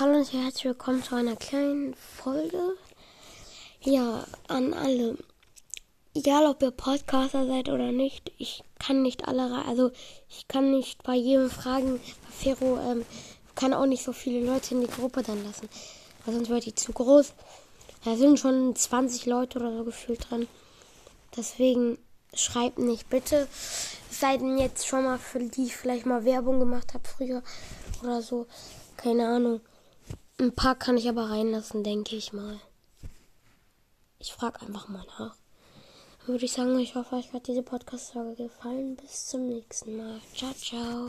Hallo und herzlich willkommen zu einer kleinen Folge. Ja, an alle. Egal, ob ihr Podcaster seid oder nicht, ich kann nicht alle, also ich kann nicht bei jedem fragen. Fero ähm, kann auch nicht so viele Leute in die Gruppe dann lassen, weil sonst wird die zu groß. Da sind schon 20 Leute oder so gefühlt dran. Deswegen schreibt nicht bitte. Seid denn jetzt schon mal für die ich vielleicht mal Werbung gemacht habe früher oder so. Keine Ahnung. Ein paar kann ich aber reinlassen, denke ich mal. Ich frage einfach mal nach. Dann würde ich sagen, ich hoffe, euch hat diese Podcast-Folge gefallen. Bis zum nächsten Mal. Ciao, ciao.